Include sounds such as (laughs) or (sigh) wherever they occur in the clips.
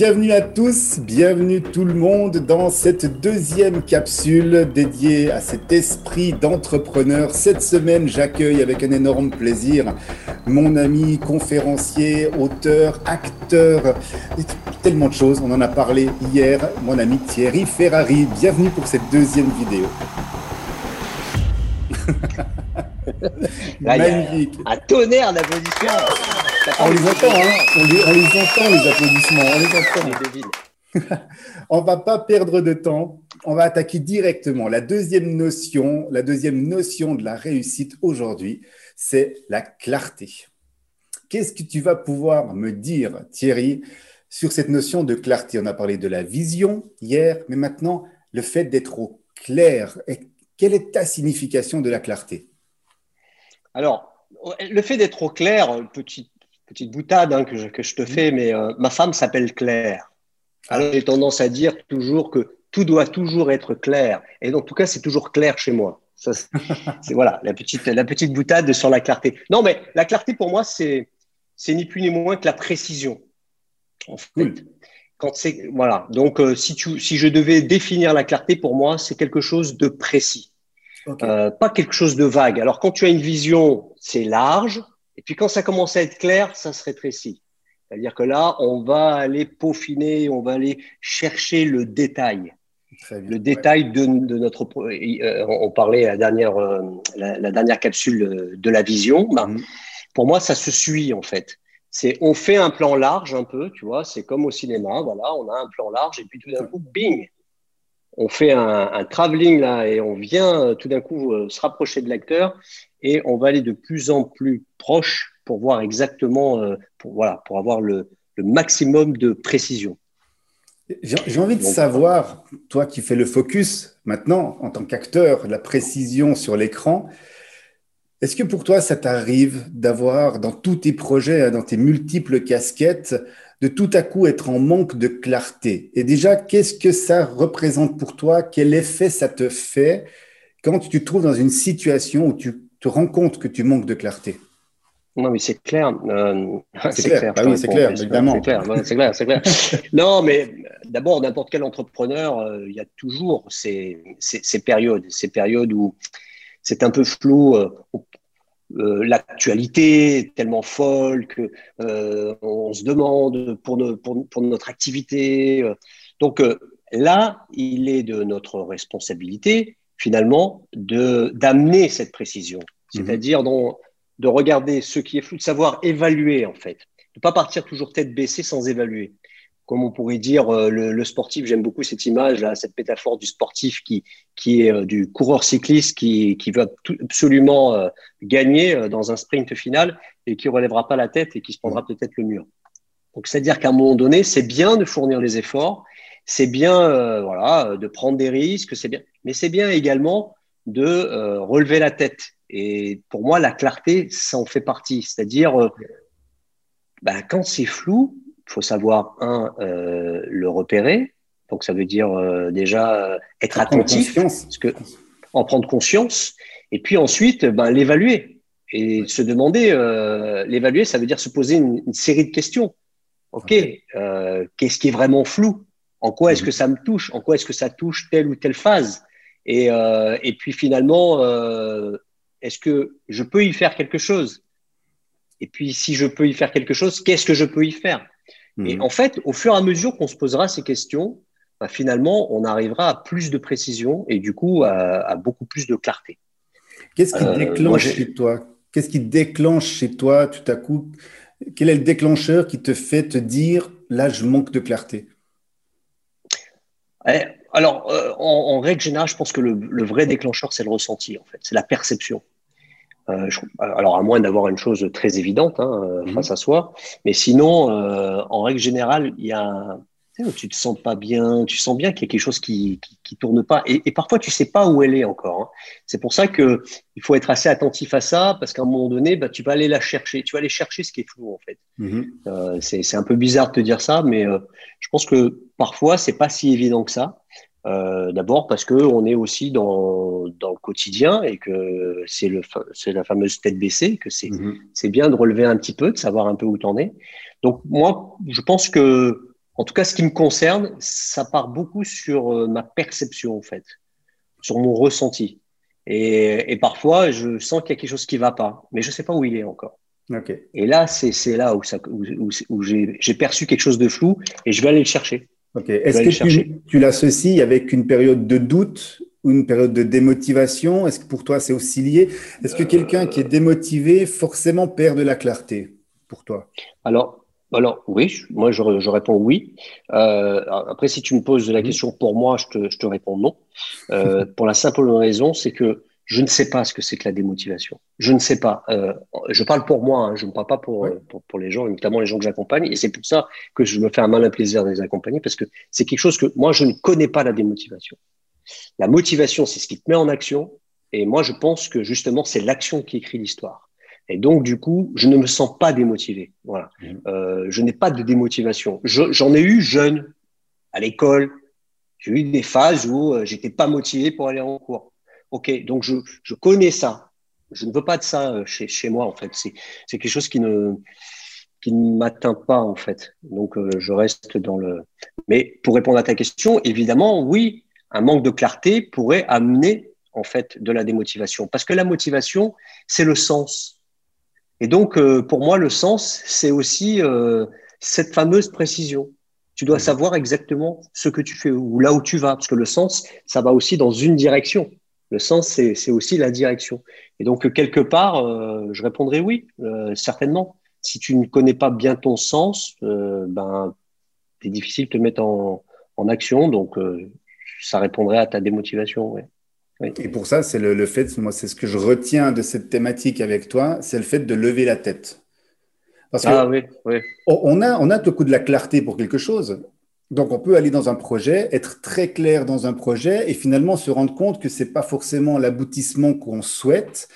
Bienvenue à tous, bienvenue tout le monde dans cette deuxième capsule dédiée à cet esprit d'entrepreneur. Cette semaine, j'accueille avec un énorme plaisir mon ami conférencier, auteur, acteur, tellement de choses. On en a parlé hier, mon ami Thierry Ferrari. Bienvenue pour cette deuxième vidéo. (laughs) Magnifique. un tonnerre d'applaudissements. On les entend, hein on, les, entend, les applaudissements. On les entend. (laughs) on va pas perdre de temps. On va attaquer directement. La deuxième notion, la deuxième notion de la réussite aujourd'hui, c'est la clarté. Qu'est-ce que tu vas pouvoir me dire, Thierry, sur cette notion de clarté? On a parlé de la vision hier, mais maintenant, le fait d'être au clair. quelle est ta signification de la clarté? Alors, le fait d'être au clair, petite petite boutade hein, que, je, que, je, te fais, mais euh, ma femme s'appelle Claire. Alors j'ai tendance à dire toujours que tout doit toujours être clair. Et en tout cas, c'est toujours clair chez moi. (laughs) C'est voilà la petite la petite boutade sur la clarté. Non, mais la clarté pour moi, c'est c'est ni plus ni moins que la précision. En fait, quand c'est voilà. Donc euh, si tu si je devais définir la clarté pour moi, c'est quelque chose de précis, euh, pas quelque chose de vague. Alors quand tu as une vision, c'est large. Et puis quand ça commence à être clair, ça se rétrécit. C'est-à-dire que là, on va aller peaufiner, on va aller chercher le détail. le détail de, notre. Euh, on parlait la dernière, euh, la, dernière capsule de la vision. Ben, mhm. Pour moi, ça se suit en fait. C'est on fait un plan large un peu, tu vois. C'est comme au cinéma. Voilà, on a un plan large et puis tout d'un coup, bing, on fait un, un travelling là et on vient euh, tout d'un coup se rapprocher de l'acteur et on va aller de plus en plus proche pour voir exactement, euh, pour, voilà, pour avoir le, maximum de précision. J'ai envie de savoir, toi qui fais le focus maintenant en tant qu'acteur, la précision sur l'écran, est-ce que pour toi ça t'arrive d'avoir dans tous tes projets, hein, dans tes multiples casquettes, de tout à coup être en manque de clarté Et déjà, qu'est-ce que ça représente pour toi? Quel effet ça te fait quand tu te trouves dans une situation où tu te rends compte que tu manques de clarté? Non, mais c'est clair. Euh, c'est clair. Bah oui, c'est clair, évidemment. C'est clair, c'est clair, (laughs) non, mais d'abord, n'importe quel entrepreneur, euh, il y a toujours ces, ces, périodes, ces périodes où c'est un peu flou. Euh, L'actualité est tellement folle que on se demande pour, pour, pour notre activité. Donc là, il est de notre responsabilité finalement, de d'amener cette précision. Mhm. C'est-à-dire de regarder ce qui est flou, de savoir évaluer en fait, de pas partir toujours tête baissée sans évaluer. Comme on pourrait dire, euh, le, sportif, j'aime beaucoup cette image, là, cette métaphore du sportif qui, qui est euh, du coureur cycliste qui, qui veut absolument euh, gagner dans un sprint final et qui relèvera pas la tête et qui se prendra peut-être le mur. Donc, c'est-à-dire qu'à un moment donné, c'est bien de fournir les efforts, c'est bien voilà, de prendre des risques, c'est bien, mais c'est bien également de relever la tête. Et pour moi, la clarté, ça en fait partie. C'est-à-dire, bah, quand c'est flou, il faut savoir, un, le repérer. Donc, ça veut dire déjà être attentif, parce que, en prendre conscience. Et puis ensuite, ben, l'évaluer. Et se demander, l'évaluer, ça veut dire se poser une, une série de questions. OK, qu'est-ce qui est vraiment flou? En quoi est-ce que ça me touche? En quoi est-ce que ça touche telle ou telle phase? Et, euh, et, puis finalement, euh, est-ce que je peux y faire quelque chose? Et puis si je peux y faire quelque chose, qu'est-ce que je peux y faire? Et mhm. en fait, au fur et à mesure qu'on se posera ces questions, bah, finalement, on arrivera à plus de précision et du coup à, beaucoup plus de clarté. Qu'est-ce qui euh, déclenche chez toi? Qu'est-ce qui déclenche chez toi tout à coup? Quel est le déclencheur qui te fait te dire là, je manque de clarté? Eh, alors, euh, en, règle générale, je pense que le, vrai déclencheur, c'est le ressenti, en fait, c'est la perception. Euh, alors, à moins d'avoir une chose très évidente hein, euh, mhm. face à soi, mais sinon, en règle générale, il y a tu te sens pas bien, tu sens bien qu'il y a quelque chose qui, qui, tourne pas, et, parfois tu sais pas où elle est encore. Hein. C'est pour ça que il faut être assez attentif à ça, parce qu'à un moment donné, bah, tu vas aller la chercher, tu vas aller chercher ce qui est flou en fait. Mhm. c'est un peu bizarre de te dire ça, mais je pense que parfois, c'est pas si évident que ça. Euh, D'abord parce que on est aussi dans, dans, le quotidien et que c'est la fameuse tête baissée, que mhm. c'est bien de relever un petit peu, de savoir un peu où tu en es. Donc moi, je pense que en tout cas, ce qui me concerne, ça part beaucoup sur euh, ma perception, en fait, sur mon ressenti. Et, parfois, je sens qu'il y a quelque chose qui ne va pas, mais je ne sais pas où il est encore. Et là, c'est là où, où, j'ai perçu quelque chose de flou et je vais aller le chercher. Est-ce que tu, tu l'associes avec une période de doute ou une période de démotivation? Est-ce que pour toi, c'est aussi lié? Est-ce que quelqu'un qui est démotivé forcément perd de la clarté pour toi? Alors, alors oui, moi je, réponds oui. Euh, après, si tu me poses la question pour moi, je te, réponds non. Euh, pour la simple raison, c'est que je ne sais pas ce que c'est que la démotivation. Je ne sais pas. Euh, je parle pour moi, hein, je ne parle pas pour, pour, les gens, notamment les gens que j'accompagne. Et c'est pour ça que je me fais un malin plaisir de les accompagner, parce que c'est quelque chose que moi, je ne connais pas la démotivation. La motivation, c'est ce qui te met en action. Et moi, je pense que justement, c'est l'action qui écrit l'histoire. Et donc, du coup, je ne me sens pas démotivé. Voilà. Mmh. Euh, je n'ai pas de démotivation. J'en ai eu jeune, à l'école. J'ai eu des phases où euh, j'étais pas motivé pour aller en cours. Ok, donc je, je connais ça. Je ne veux pas de ça euh, chez, chez moi, en fait. C'est quelque chose qui ne, qui ne m'atteint pas, en fait. Donc, euh, je reste dans le. Mais pour répondre à ta question, évidemment, oui, un manque de clarté pourrait amener, en fait, de la démotivation. Parce que la motivation, c'est le sens et donc, euh, pour moi, le sens, c'est aussi euh, cette fameuse précision. Tu dois mmh. savoir exactement ce que tu fais ou là où tu vas, parce que le sens, ça va aussi dans une direction. Le sens, c'est aussi la direction. Et donc, quelque part, euh, je répondrai oui, certainement. Si tu ne connais pas bien ton sens, ben, c'est difficile de te mettre en, en action. Donc, ça répondrait à ta démotivation. Ouais. Et pour ça, c'est le, fait, moi, c'est ce que je retiens de cette thématique avec toi, c'est le fait de lever la tête. Parce ah, oui, oui. On a, on a tout coup de la clarté pour quelque chose. Donc, on peut aller dans un projet, être très clair dans un projet et finalement se rendre compte que ce n'est pas forcément l'aboutissement qu'on souhaite.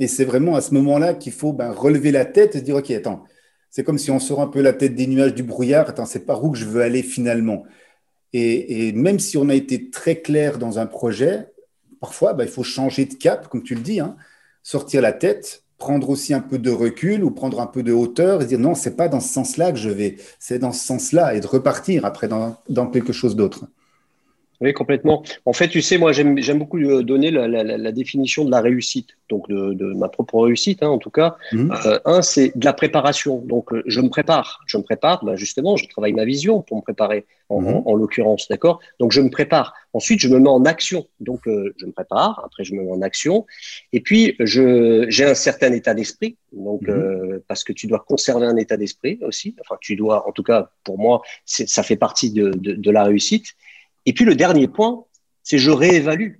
Et c'est vraiment à ce moment-là qu'il faut ben, relever la tête et se dire, OK, attends, c'est comme si on sort un peu la tête des nuages du brouillard, attends, c'est par où que je veux aller finalement? Et, même si on a été très clair dans un projet, parfois, bah, il faut changer de cap, comme tu le dis, hein. sortir la tête, prendre aussi un peu de recul ou prendre un peu de hauteur et dire non, c'est pas dans ce sens-là que je vais, c'est dans ce sens-là et de repartir après dans, dans quelque chose d'autre. Oui, complètement. En fait, tu sais, moi, j'aime beaucoup euh, donner la, définition de la réussite, donc de, ma propre réussite, hein, en tout cas. Mhm. Euh, un, c'est de la préparation. Donc, euh, je me prépare. Je me prépare, bah, justement, je travaille ma vision pour me préparer, en, mhm. l'occurrence, d'accord? Donc, je me prépare. Ensuite, je me mets en action. Donc, je me prépare. Après, je me mets en action. Et puis, j'ai un certain état d'esprit. Donc, mhm. parce que tu dois conserver un état d'esprit aussi. Enfin, tu dois, en tout cas, pour moi, ça fait partie de, de la réussite. Et puis le dernier point, c'est je réévalue.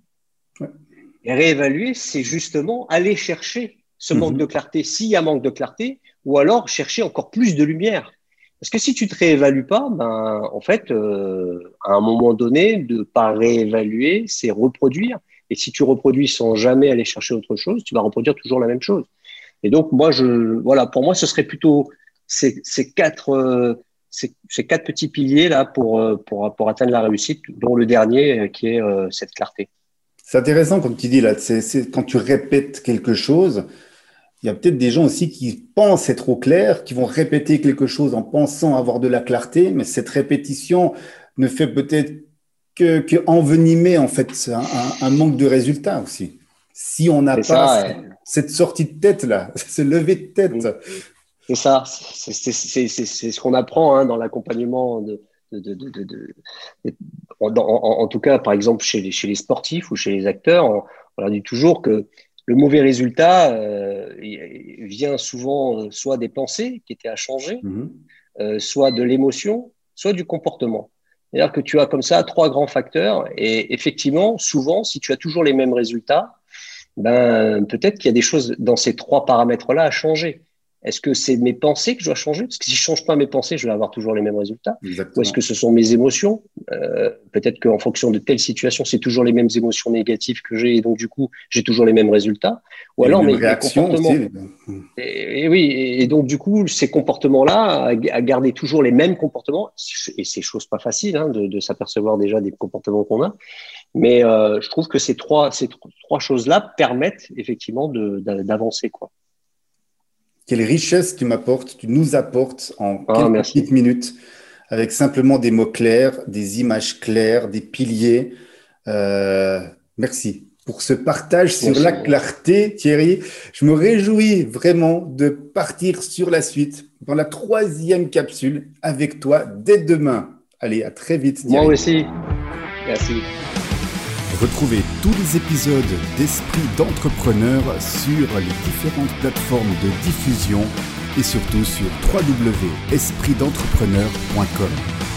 Et réévaluer, c'est justement aller chercher ce mhm. manque de clarté, s'il y a manque de clarté, ou alors chercher encore plus de lumière. Parce que si tu te réévalues pas, ben, en fait, euh, à un moment donné, de pas réévaluer, c'est reproduire. Et si tu reproduis sans jamais aller chercher autre chose, tu vas reproduire toujours la même chose. Et donc, moi, je, voilà, pour moi, ce serait plutôt ces, ces quatre, euh, ces, quatre petits piliers là pour, euh, pour, pour, atteindre la réussite, dont le dernier euh, qui est euh, cette clarté. C'est intéressant comme tu dis là, c'est quand tu répètes quelque chose, il y a peut-être des gens aussi qui pensent être au clair, qui vont répéter quelque chose en pensant avoir de la clarté, mais cette répétition ne fait peut-être que, que, envenimer en fait un, manque de résultat aussi. Si on n'a pas cette, sortie de tête là, ce (laughs) lever de tête, c'est ça, c'est ce qu'on apprend hein, dans l'accompagnement de, de, de, de en, en, tout cas, par exemple, chez les, chez les sportifs ou chez les acteurs, on, leur dit toujours que le mauvais résultat euh, vient souvent euh, soit des pensées qui étaient à changer, mm-hmm. euh, soit de l'émotion, soit du comportement. C'est-à-dire que tu as comme ça trois grands facteurs et effectivement, souvent, si tu as toujours les mêmes résultats, ben, peut-être qu'il y a des choses dans ces trois paramètres-là à changer. Est-ce que c'est mes pensées que je dois changer? Parce que si je change pas mes pensées, je vais avoir toujours les mêmes résultats. Ou est-ce que ce sont mes émotions? Euh, Peut-être qu'en fonction de telle situation, c'est toujours les mêmes émotions négatives que j'ai, et donc du coup, j'ai toujours les mêmes résultats. Ou alors mes, comportements. Et, oui, et donc du coup, ces comportements-là, à, garder toujours les mêmes comportements, et c'est chose pas facile hein, de, s'apercevoir déjà des comportements qu'on a. Mais euh, je trouve que ces trois, ces trois choses-là permettent effectivement d'avancer, quoi quelle richesse tu m'apportes, tu nous apportes en ah, quelques petites minutes avec simplement des mots clairs, des images claires, des piliers. Euh, merci pour ce partage sur la clarté, Thierry. Je me réjouis vraiment de partir sur la suite dans la troisième capsule avec toi dès demain. Allez, à très vite. Thierry. Moi aussi. Merci. Retrouvez tous les épisodes d'Esprit d'entrepreneur sur les différentes plateformes de diffusion et surtout sur www.espritdentrepreneur.com.